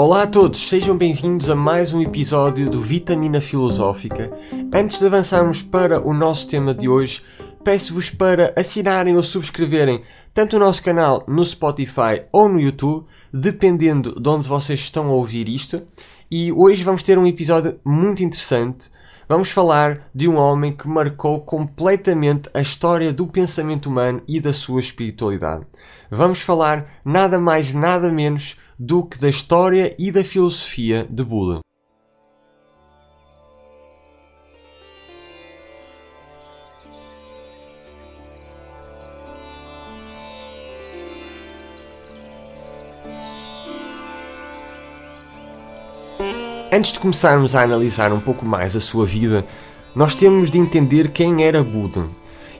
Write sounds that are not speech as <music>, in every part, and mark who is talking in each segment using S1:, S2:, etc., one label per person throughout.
S1: Olá a todos, sejam bem-vindos a mais um episódio do Vitamina Filosófica. Antes de avançarmos para o nosso tema de hoje, peço-vos para assinarem ou subscreverem tanto o nosso canal no Spotify ou no YouTube, dependendo de onde vocês estão a ouvir isto. E hoje vamos ter um episódio muito interessante. Vamos falar de um homem que marcou completamente a história do pensamento humano e da sua espiritualidade. Vamos falar nada mais, nada menos do que da história e da filosofia de Buda. Antes de começarmos a analisar um pouco mais a sua vida, nós temos de entender quem era Buda.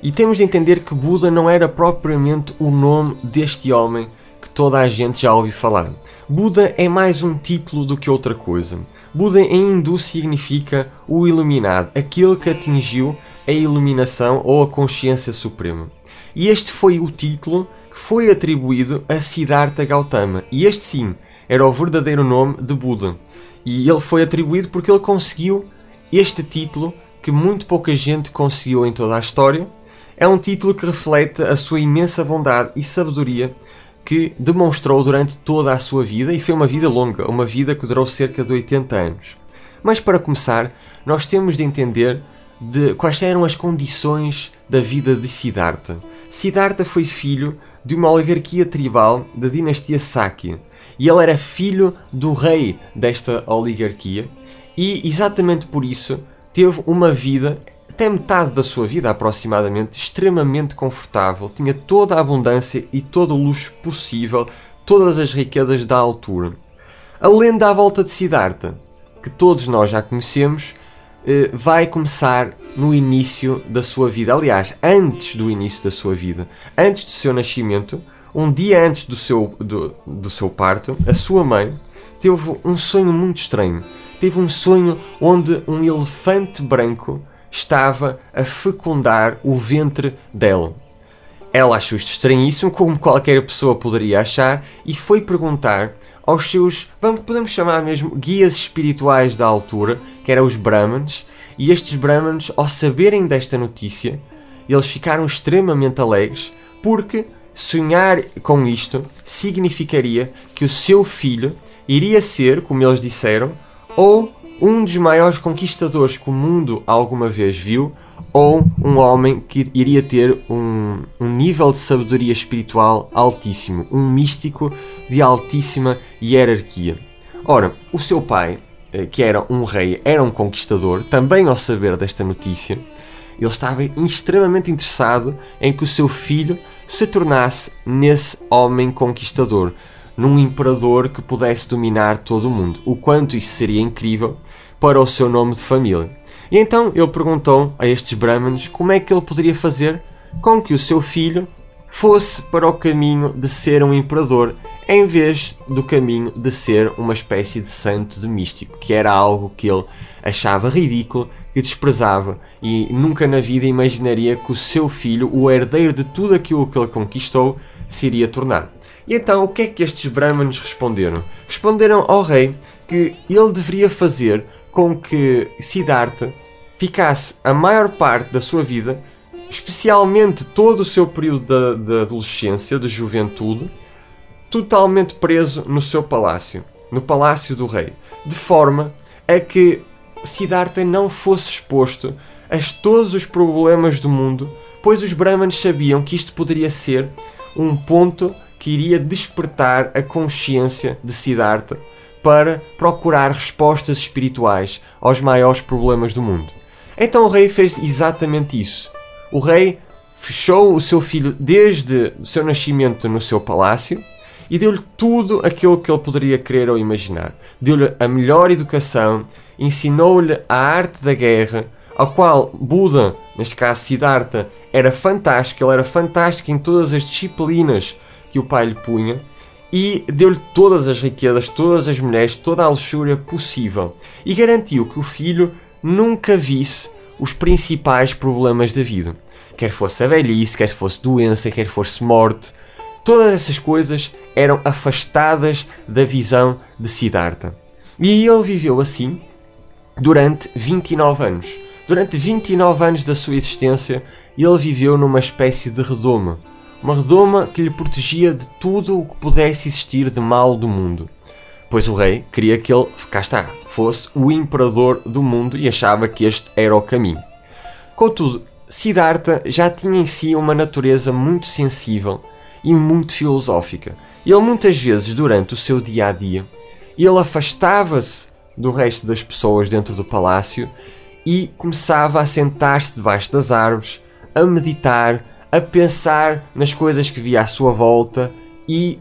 S1: E temos de entender que Buda não era propriamente o nome deste homem que toda a gente já ouviu falar. Buda é mais um título do que outra coisa. Buda em hindu significa o iluminado, aquele que atingiu a iluminação ou a consciência suprema. E este foi o título que foi atribuído a Siddhartha Gautama. E este sim era o verdadeiro nome de Buda. E ele foi atribuído porque ele conseguiu este título que muito pouca gente conseguiu em toda a história. É um título que reflete a sua imensa bondade e sabedoria que demonstrou durante toda a sua vida e foi uma vida longa, uma vida que durou cerca de 80 anos. Mas para começar, nós temos de entender de quais eram as condições da vida de Siddhartha. Siddhartha foi filho de uma oligarquia tribal da dinastia Sakya e ele era filho do rei desta oligarquia e exatamente por isso teve uma vida até metade da sua vida aproximadamente, extremamente confortável, tinha toda a abundância e todo o luxo possível, todas as riquezas da altura. A lenda à volta de Siddhartha, que todos nós já conhecemos, eh, vai começar no início da sua vida. Aliás, antes do início da sua vida, antes do seu nascimento, um dia antes do seu, do, do seu parto, a sua mãe teve um sonho muito estranho. Teve um sonho onde um elefante branco estava a fecundar o ventre dela. Ela achou isto estranhíssimo, como qualquer pessoa poderia achar, e foi perguntar aos seus, vamos, podemos chamar mesmo, guias espirituais da altura, que eram os Brahmanes, e estes Brahmanes, ao saberem desta notícia, eles ficaram extremamente alegres, porque sonhar com isto significaria que o seu filho iria ser, como eles disseram, ou um dos maiores conquistadores que o mundo alguma vez viu, ou um homem que iria ter um, um nível de sabedoria espiritual altíssimo, um místico de altíssima hierarquia. Ora, o seu pai, eh, que era um rei, era um conquistador, também ao saber desta notícia, ele estava extremamente interessado em que o seu filho se tornasse nesse homem conquistador, num imperador que pudesse dominar todo o mundo. O quanto isso seria incrível para o seu nome de família. E então ele perguntou a estes Brahmanes como é que ele poderia fazer com que o seu filho fosse para o caminho de ser um imperador em vez do caminho de ser uma espécie de santo de místico, que era algo que ele achava ridículo, que desprezava e nunca na vida imaginaria que o seu filho, o herdeiro de tudo aquilo que ele conquistou, se iria tornar. E então, o que é que estes Brahmanes responderam? Responderam ao rei que ele deveria fazer com que Siddhartha ficasse a maior parte da sua vida, especialmente todo o seu período de, adolescência, de juventude, totalmente preso no seu palácio, no palácio do rei, de forma a que Siddhartha não fosse exposto a todos os problemas do mundo, pois os Brahmanes sabiam que isto poderia ser um ponto que iria despertar a consciência de Siddhartha para procurar respostas espirituais aos maiores problemas do mundo. Então o rei fez exatamente isso. O rei fechou o seu filho desde o seu nascimento no seu palácio e deu-lhe tudo aquilo que ele poderia querer ou imaginar. Deu-lhe a melhor educação, ensinou-lhe a arte da guerra, ao qual Buda, neste caso Siddhartha, era fantástico, ele era fantástico em todas as disciplinas que o pai lhe punha e deu-lhe todas as riquezas, todas as mulheres, toda a luxúria possível e garantiu que o filho nunca visse os principais problemas da vida. Quer fosse a velhice, quer fosse doença, quer fosse morte, Todas essas coisas eram afastadas da visão de Siddhartha. E ele viveu assim durante 29 anos. Durante 29 anos da sua existência, ele viveu numa espécie de redoma. Uma redoma que lhe protegia de tudo o que pudesse existir de mal do mundo. Pois o rei queria que ele, cá está, fosse o imperador do mundo e achava que este era o caminho. Contudo, Siddhartha já tinha em si uma natureza muito sensível e muito filosófica. Ele muitas vezes, durante o seu dia a dia, ele afastava-se do resto das pessoas dentro do palácio e começava a sentar-se debaixo das árvores, a meditar, a pensar nas coisas que via à sua volta e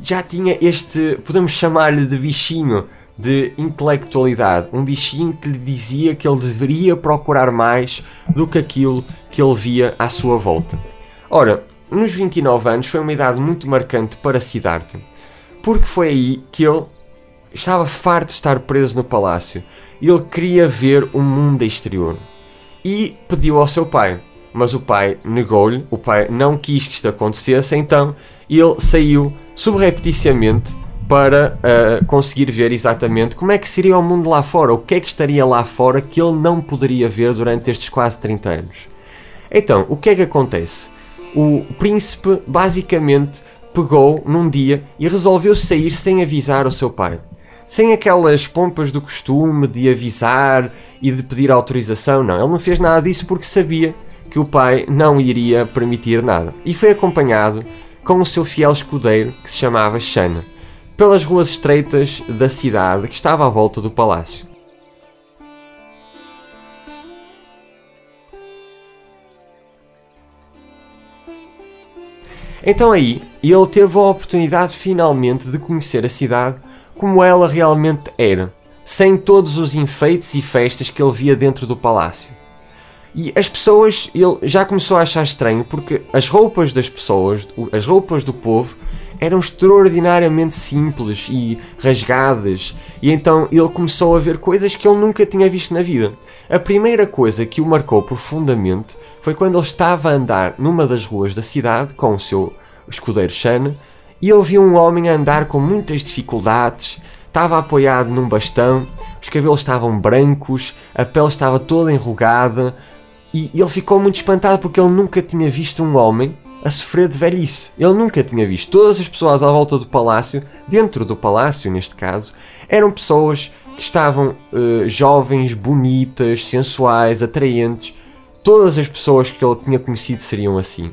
S1: já tinha este, podemos chamar-lhe de bichinho de intelectualidade, um bichinho que lhe dizia que ele deveria procurar mais do que aquilo que ele via à sua volta. Ora, nos 29 anos foi uma idade muito marcante para Siddhartha, porque foi aí que ele estava farto de estar preso no palácio e ele queria ver o mundo exterior. E pediu ao seu pai, mas o pai negou-lhe, o pai não quis que isto acontecesse, então ele saiu subrepticiamente para uh, conseguir ver exatamente como é que seria o mundo lá fora, o que é que estaria lá fora que ele não poderia ver durante estes quase 30 anos. Então, o que é que acontece? O príncipe basicamente pegou num dia e resolveu sair sem avisar o seu pai. Sem aquelas pompas do costume de avisar e de pedir autorização, não. Ele não fez nada disso porque sabia que o pai não iria permitir nada. E foi acompanhado com o seu fiel escudeiro que se chamava Shana pelas ruas estreitas da cidade que estava à volta do palácio. Então aí, ele teve a oportunidade finalmente de conhecer a cidade como ela realmente era, sem todos os enfeites e festas que ele via dentro do palácio. E as pessoas, ele já começou a achar estranho porque as roupas das pessoas, as roupas do povo, eram extraordinariamente simples e rasgadas, e então ele começou a ver coisas que ele nunca tinha visto na vida. A primeira coisa que o marcou profundamente foi quando ele estava a andar numa das ruas da cidade com o seu escudeiro Shana e ele viu um homem a andar com muitas dificuldades, estava apoiado num bastão, os cabelos estavam brancos, a pele estava toda enrugada e ele ficou muito espantado porque ele nunca tinha visto um homem a sofrer de velhice. Ele nunca tinha visto. Todas as pessoas à volta do palácio, dentro do palácio neste caso, eram pessoas que estavam uh, jovens, bonitas, sensuais, atraentes. Todas as pessoas que ele tinha conhecido seriam assim.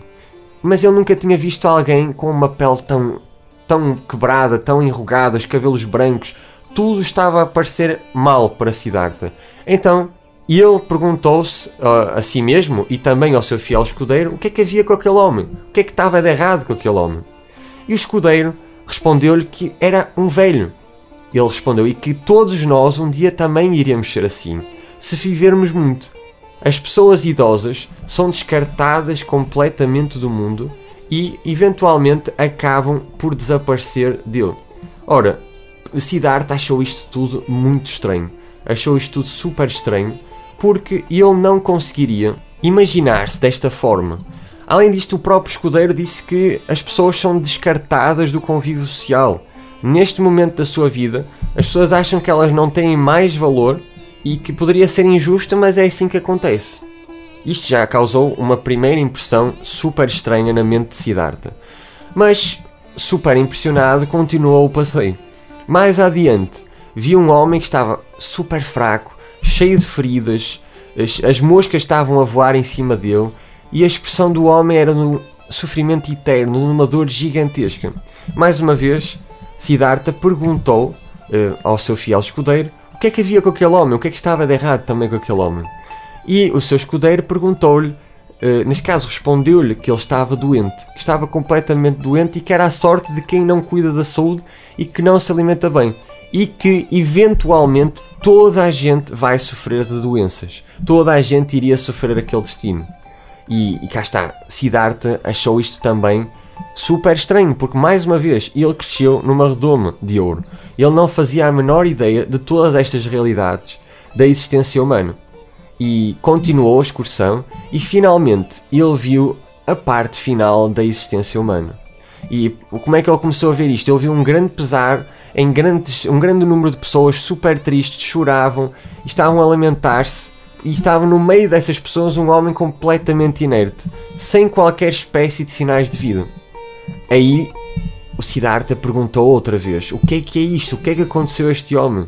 S1: Mas ele nunca tinha visto alguém com uma pele tão, tão quebrada, tão enrugada, os cabelos brancos. Tudo estava a parecer mal para Siddhartha. Então e ele perguntou-se uh, a si mesmo e também ao seu fiel escudeiro o que é que havia com aquele homem, o que é que estava de errado com aquele homem. E o escudeiro respondeu-lhe que era um velho. Ele respondeu e que todos nós um dia também iríamos ser assim, se vivermos muito. As pessoas idosas são descartadas completamente do mundo e eventualmente acabam por desaparecer dele. Ora, Siddhartha achou isto tudo muito estranho. Achou isto tudo super estranho porque ele não conseguiria imaginar-se desta forma. Além disto, o próprio escudeiro disse que as pessoas são descartadas do convívio social. Neste momento da sua vida, as pessoas acham que elas não têm mais valor e que poderia ser injusto, mas é assim que acontece. Isto já causou uma primeira impressão super estranha na mente de Siddhartha. Mas, super impressionado, continuou o passeio. Mais adiante, viu um homem que estava super fraco, cheio de feridas, as, as moscas estavam a voar em cima dele e a expressão do homem era no sofrimento eterno, numa dor gigantesca. Mais uma vez, Siddhartha perguntou uh, ao seu fiel escudeiro o que é que havia com aquele homem, o que é que estava de errado também com aquele homem. E o seu escudeiro perguntou-lhe, uh, neste caso respondeu-lhe que ele estava doente, que estava completamente doente e que era a sorte de quem não cuida da saúde e que não se alimenta bem e que eventualmente toda a gente vai sofrer de doenças. Toda a gente iria sofrer aquele destino. E, e cá está, Siddhartha achou isto também super estranho, porque mais uma vez ele cresceu numa redoma de ouro. Ele não fazia a menor ideia de todas estas realidades da existência humana. E continuou a excursão e finalmente ele viu a parte final da existência humana. E como é que ele começou a ver isto? Ele viu um grande pesar em grandes, um grande número de pessoas super tristes, choravam, estavam a lamentar-se e estava no meio dessas pessoas um homem completamente inerte, sem qualquer espécie de sinais de vida. Aí o Siddhartha perguntou outra vez: O que é que é isto? O que é que aconteceu a este homem?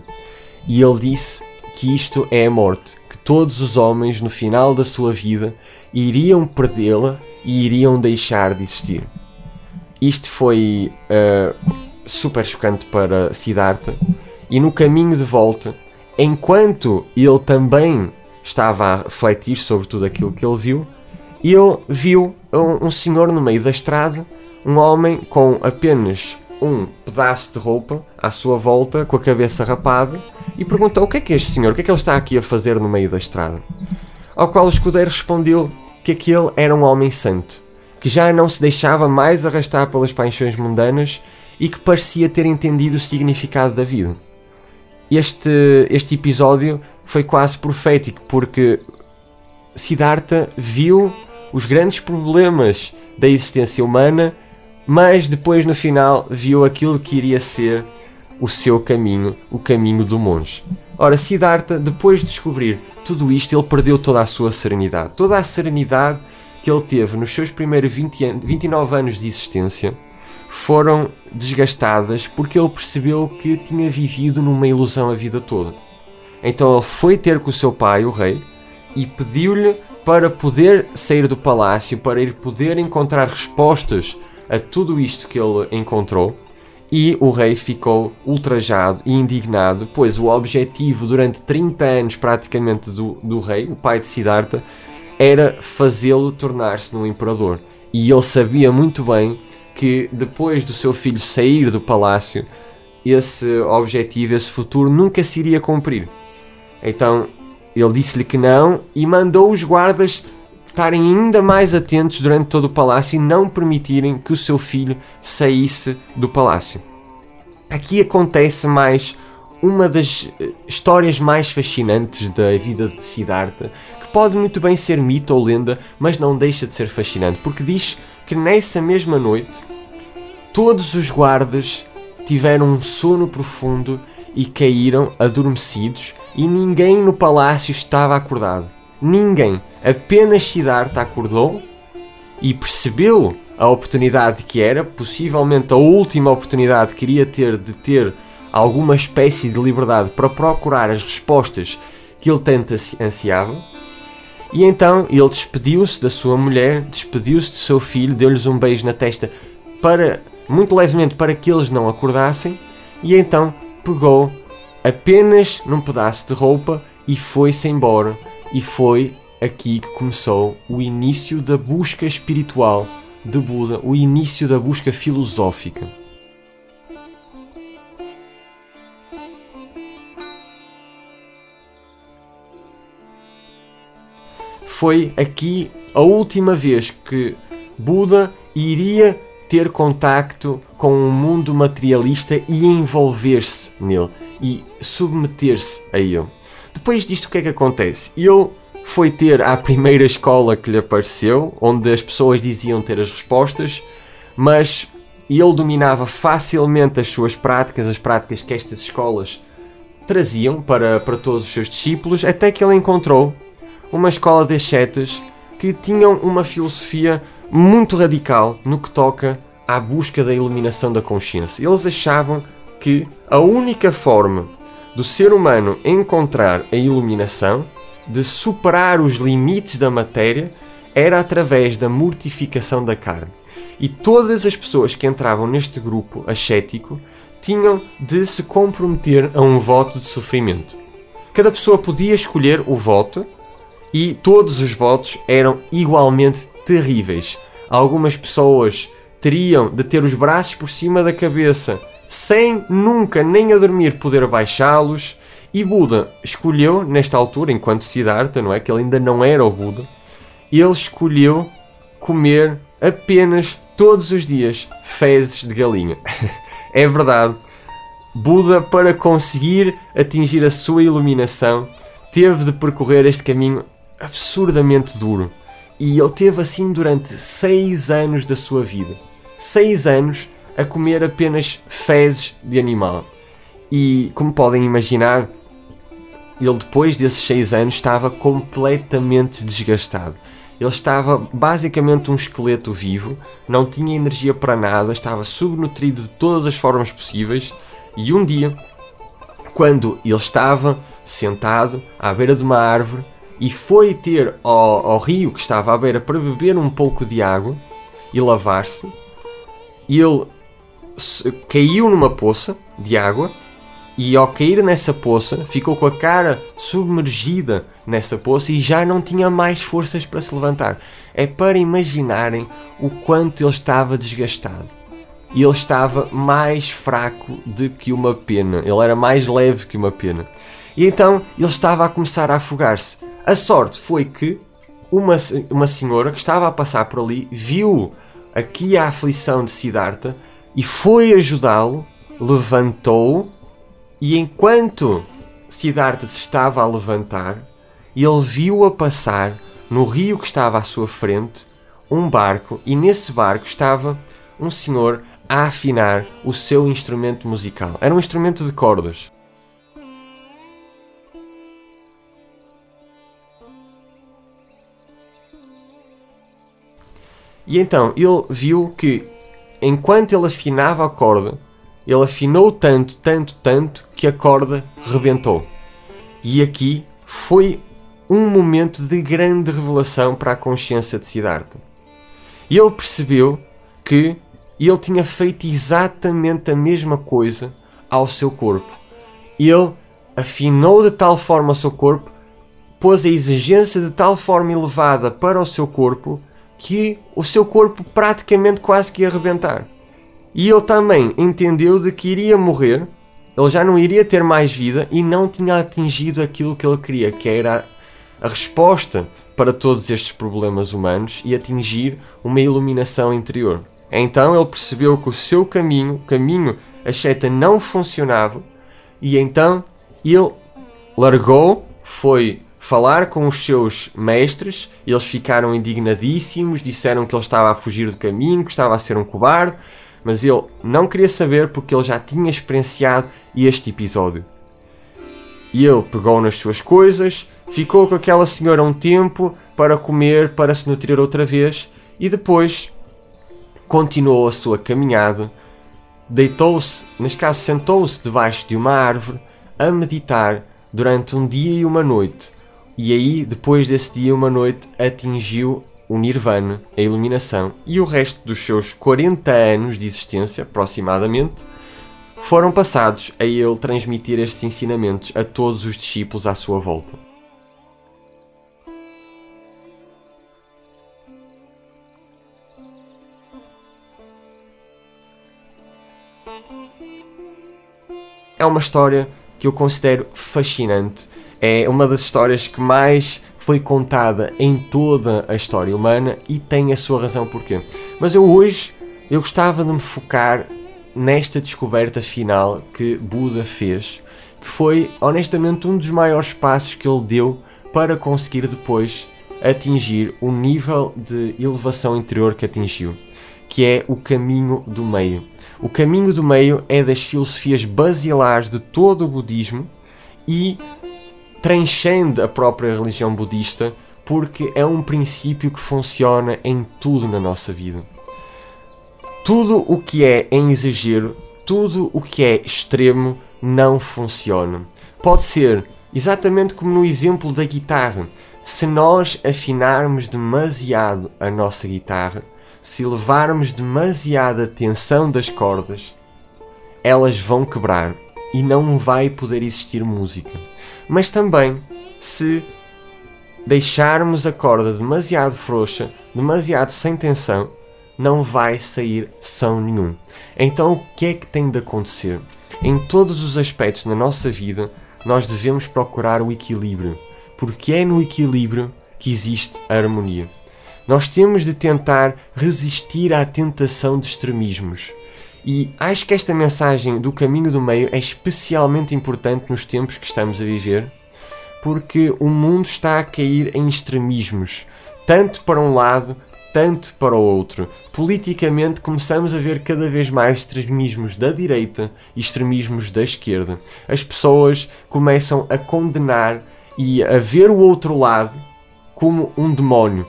S1: E ele disse que isto é a morte, que todos os homens no final da sua vida iriam perdê-la e iriam deixar de existir. Isto foi uh, super chocante para Siddhartha, e no caminho de volta, enquanto ele também estava a refletir sobre tudo aquilo que ele viu, ele viu um, um senhor no meio da estrada, um homem com apenas um pedaço de roupa à sua volta, com a cabeça rapada, e perguntou: O que é que este senhor? O que é que ele está aqui a fazer no meio da estrada? Ao qual o escudeiro respondeu que aquele era um homem santo, que já não se deixava mais arrastar pelas paixões mundanas e que parecia ter entendido o significado da vida. Este, este episódio foi quase profético, porque Siddhartha viu os grandes problemas da existência humana, mas depois no final viu aquilo que iria ser o seu caminho, o caminho do monge. Ora, Siddhartha, depois de descobrir tudo isto, ele perdeu toda a sua serenidade. Toda a serenidade que ele teve nos seus primeiros 20 an 29 anos de existência foram desgastadas porque ele percebeu que tinha vivido numa ilusão a vida toda. Então ele foi ter com o seu pai, o rei, e pediu-lhe para poder sair do palácio, para ir poder encontrar respostas a tudo isto que ele encontrou e o rei ficou ultrajado e indignado, pois o objetivo durante 30 anos praticamente do, do rei, o pai de Siddhartha, era fazê-lo tornar-se num imperador. E ele sabia muito bem que depois do seu filho sair do palácio, esse objetivo, esse futuro nunca se iria cumprir. Então ele disse-lhe que não e mandou os guardas estarem ainda mais atentos durante todo o palácio e não permitirem que o seu filho saísse do palácio. Aqui acontece mais uma das eh, histórias mais fascinantes da vida de Siddhartha, que pode muito bem ser mito ou lenda, mas não deixa de ser fascinante, porque diz que nessa mesma noite todos os guardas tiveram um sono profundo e caíram adormecidos e ninguém no palácio estava acordado. Ninguém. Apenas Siddhartha acordou e percebeu a oportunidade que era, possivelmente a última oportunidade que iria ter de ter alguma espécie de liberdade para procurar as respostas que ele tanto ansiava. E então ele despediu-se da sua mulher, despediu-se do seu filho, deu-lhes um beijo na testa para muito levemente para que eles não acordassem, e então pegou apenas num pedaço de roupa e foi-se embora e foi aqui que começou o início da busca espiritual de Buda, o início da busca filosófica. Foi aqui a última vez que Buda iria ter contacto com o um mundo materialista e envolver-se nele e submeter-se a ele. Depois disto, o que é que acontece? Ele foi ter à primeira escola que lhe apareceu, onde as pessoas diziam ter as respostas, mas ele dominava facilmente as suas práticas, as práticas que estas escolas traziam para, para todos os seus discípulos, até que ele encontrou uma escola de ascetas que tinham uma filosofia muito radical no que toca à busca da iluminação da consciência. Eles achavam que a única forma do ser humano encontrar a iluminação, de superar os limites da matéria, era através da mortificação da carne. E todas as pessoas que entravam neste grupo ascético tinham de se comprometer a um voto de sofrimento. Cada pessoa podia escolher o voto e todos os votos eram igualmente terríveis. Algumas pessoas teriam de ter os braços por cima da cabeça sem nunca nem a dormir poder baixá-los. E Buda escolheu, nesta altura, enquanto Siddhartha, não é? Que ele ainda não era o Buda, ele escolheu comer apenas todos os dias fezes de galinha. <laughs> é verdade. Buda, para conseguir atingir a sua iluminação, teve de percorrer este caminho absurdamente duro. E ele teve assim durante seis anos da sua vida. seis anos a comer apenas fezes de animal. E como podem imaginar, ele depois desses seis anos estava completamente desgastado. Ele estava basicamente um esqueleto vivo, não tinha energia para nada, estava subnutrido de todas as formas possíveis. E um dia, quando ele estava sentado à beira de uma árvore e foi ter ao, ao rio que estava à beira para beber um pouco de água e lavar-se, ele caiu numa poça de água e ao cair nessa poça ficou com a cara submergida nessa poça e já não tinha mais forças para se levantar. É para imaginarem o quanto ele estava desgastado. E ele estava mais fraco do que uma pena. Ele era mais leve que uma pena. E então ele estava a começar a afogar-se. A sorte foi que uma, uma senhora que estava a passar por ali viu aqui a aflição de Siddhartha e foi ajudá-lo, levantou-o e enquanto Siddhartha se estava a levantar, ele viu a passar no rio que estava à sua frente um barco e nesse barco estava um senhor a afinar o seu instrumento musical. Era um instrumento de cordas. E então ele viu que enquanto ele afinava a corda, ele afinou tanto, tanto, tanto que a corda rebentou. E aqui foi um momento de grande revelação para a consciência de Siddhartha. Ele percebeu que ele tinha feito exatamente a mesma coisa ao seu corpo. Ele afinou de tal forma o seu corpo, pôs a exigência de tal forma elevada para o seu corpo que o seu corpo praticamente quase que ia arrebentar. E ele também entendeu de que iria morrer, ele já não iria ter mais vida e não tinha atingido aquilo que ele queria, que era a resposta para todos estes problemas humanos e atingir uma iluminação interior. Então ele percebeu que o seu caminho, o caminho a não funcionava e então ele largou, foi falar com os seus mestres, eles ficaram indignadíssimos, disseram que ele estava a fugir do caminho, que estava a ser um cobarde, mas ele não queria saber porque ele já tinha experienciado este episódio. E ele pegou nas suas coisas, ficou com aquela senhora um tempo para comer, para se nutrir outra vez e depois continuou a sua caminhada. Deitou-se, neste caso sentou-se debaixo de uma árvore a meditar durante um dia e uma noite. E aí, depois desse dia uma noite, atingiu o Nirvana, a iluminação e o resto dos seus 40 anos de existência, aproximadamente, foram passados a ele transmitir estes ensinamentos a todos os discípulos à sua volta. É uma história que eu considero fascinante. É uma das histórias que mais foi contada em toda a história humana e tem a sua razão porquê. Mas eu hoje eu gostava de me focar nesta descoberta final que Buda fez, que foi honestamente um dos maiores passos que ele deu para conseguir depois atingir o nível de elevação interior que atingiu, que é o caminho do meio. O caminho do meio é das filosofias basilares de todo o budismo e transcende a própria religião budista porque é um princípio que funciona em tudo na nossa vida. Tudo o que é em exagero, tudo o que é extremo, não funciona. Pode ser exatamente como no exemplo da guitarra. Se nós afinarmos demasiado a nossa guitarra, se levarmos demasiada tensão das cordas, elas vão quebrar e não vai poder existir música mas também se deixarmos a corda demasiado frouxa, demasiado sem tensão, não vai sair som nenhum. Então o que é que tem de acontecer? Em todos os aspectos na nossa vida, nós devemos procurar o equilíbrio, porque é no equilíbrio que existe a harmonia. Nós temos de tentar resistir à tentação de extremismos. E acho que esta mensagem do caminho do meio é especialmente importante nos tempos que estamos a viver, porque o mundo está a cair em extremismos, tanto para um lado, tanto para o outro. Politicamente, começamos a ver cada vez mais extremismos da direita e extremismos da esquerda. As pessoas começam a condenar e a ver o outro lado como um demónio.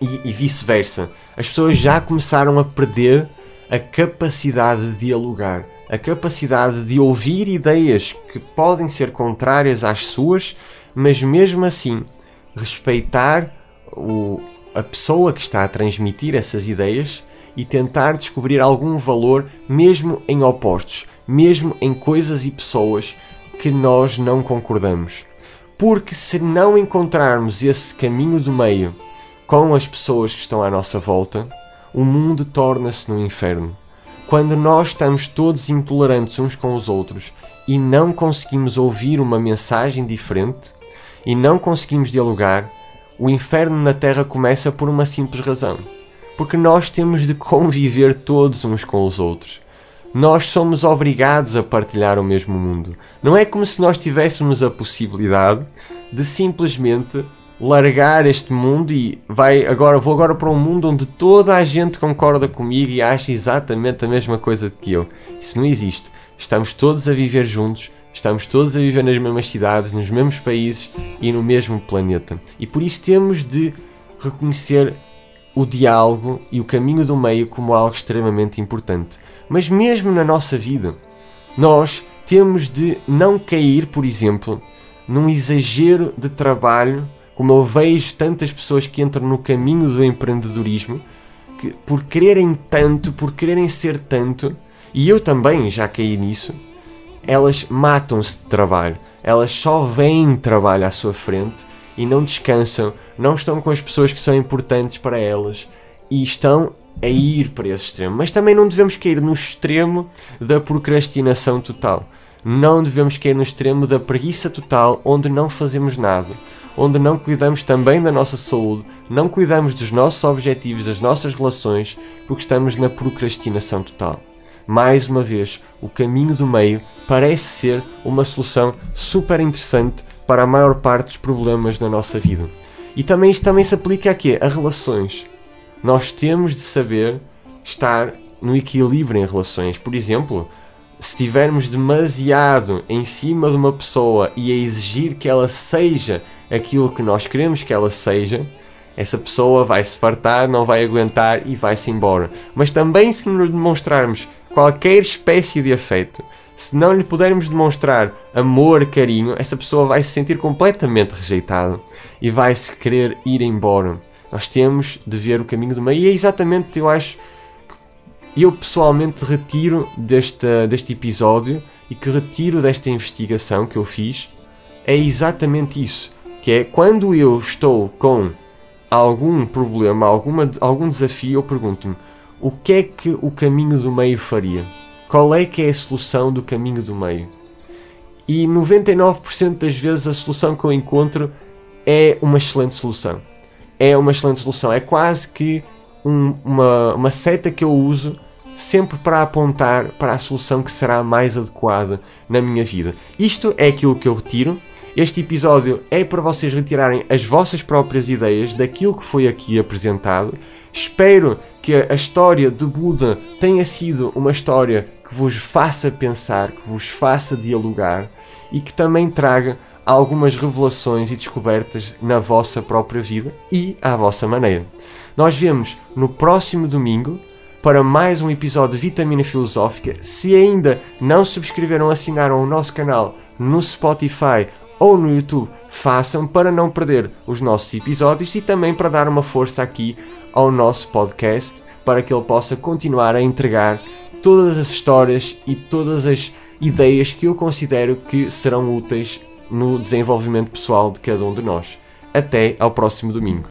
S1: E, e vice-versa. As pessoas já começaram a perder a capacidade de dialogar, a capacidade de ouvir ideias que podem ser contrárias às suas, mas mesmo assim respeitar o, a pessoa que está a transmitir essas ideias e tentar descobrir algum valor mesmo em opostos, mesmo em coisas e pessoas que nós não concordamos. Porque se não encontrarmos esse caminho do meio com as pessoas que estão à nossa volta, o mundo torna-se no inferno. Quando nós estamos todos intolerantes uns com os outros e não conseguimos ouvir uma mensagem diferente e não conseguimos dialogar, o inferno na Terra começa por uma simples razão. Porque nós temos de conviver todos uns com os outros. Nós somos obrigados a partilhar o mesmo mundo. Não é como se nós tivéssemos a possibilidade de simplesmente largar este mundo e vai agora vou agora para um mundo onde toda a gente concorda comigo e acha exatamente a mesma coisa que eu. Isso não existe. Estamos todos a viver juntos, estamos todos a viver nas mesmas cidades, nos mesmos países e no mesmo planeta. E por isso temos de reconhecer o diálogo e o caminho do meio como algo extremamente importante. Mas mesmo na nossa vida, nós temos de não cair, por exemplo, num exagero de trabalho, como eu vejo tantas pessoas que entram no caminho do empreendedorismo, que por quererem tanto, por quererem ser tanto, e eu também já caí nisso, elas matam-se de trabalho. Elas só veem trabalho à sua frente e não descansam, não estão com as pessoas que são importantes para elas e estão a ir para esse extremo. Mas também não devemos cair no extremo da procrastinação total. Não devemos cair no extremo da preguiça total, onde não fazemos nada, onde não cuidamos também da nossa saúde, não cuidamos dos nossos objetivos, das nossas relações, porque estamos na procrastinação total. Mais uma vez, o caminho do meio parece ser uma solução super interessante para a maior parte dos problemas na nossa vida. E também isto também se aplica a quê? A relações nós temos de saber estar no equilíbrio em relações. Por exemplo, se estivermos demasiado em cima de uma pessoa e a exigir que ela seja aquilo que nós queremos que ela seja, essa pessoa vai se fartar, não vai aguentar e vai-se embora. Mas também se nos demonstrarmos qualquer espécie de afeto, se não lhe pudermos demonstrar amor, carinho, essa pessoa vai se sentir completamente rejeitada e vai se querer ir embora. Nós temos de ver o caminho do meio e é exatamente, eu acho, que eu pessoalmente retiro deste, deste episódio e que retiro desta investigação que eu fiz é exatamente isso, que é quando eu estou com algum problema, alguma, algum desafio, eu pergunto-me o que é que o caminho do meio faria? Qual é que é a solução do caminho do meio? E 99% das vezes a solução que eu encontro é uma excelente solução é uma excelente solução. É quase que um, uma, uma seta que eu uso sempre para apontar para a solução que será mais adequada na minha vida. Isto é aquilo que eu retiro. Este episódio é para vocês retirarem as vossas próprias ideias daquilo que foi aqui apresentado. Espero que a história de Buda tenha sido uma história que vos faça pensar, que vos faça dialogar e que também traga algumas revelações e descobertas na vossa própria vida e à vossa maneira. Nós vemos no próximo domingo para mais um episódio de Vitamina Filosófica. Se ainda não subscreveram ou assinaram o nosso canal no Spotify ou no YouTube, façam para não perder os nossos episódios e também para dar uma força aqui ao nosso podcast para que ele possa continuar a entregar todas as histórias e todas as ideias que eu considero que serão úteis no desenvolvimento pessoal de cada um de nós. Até ao próximo domingo.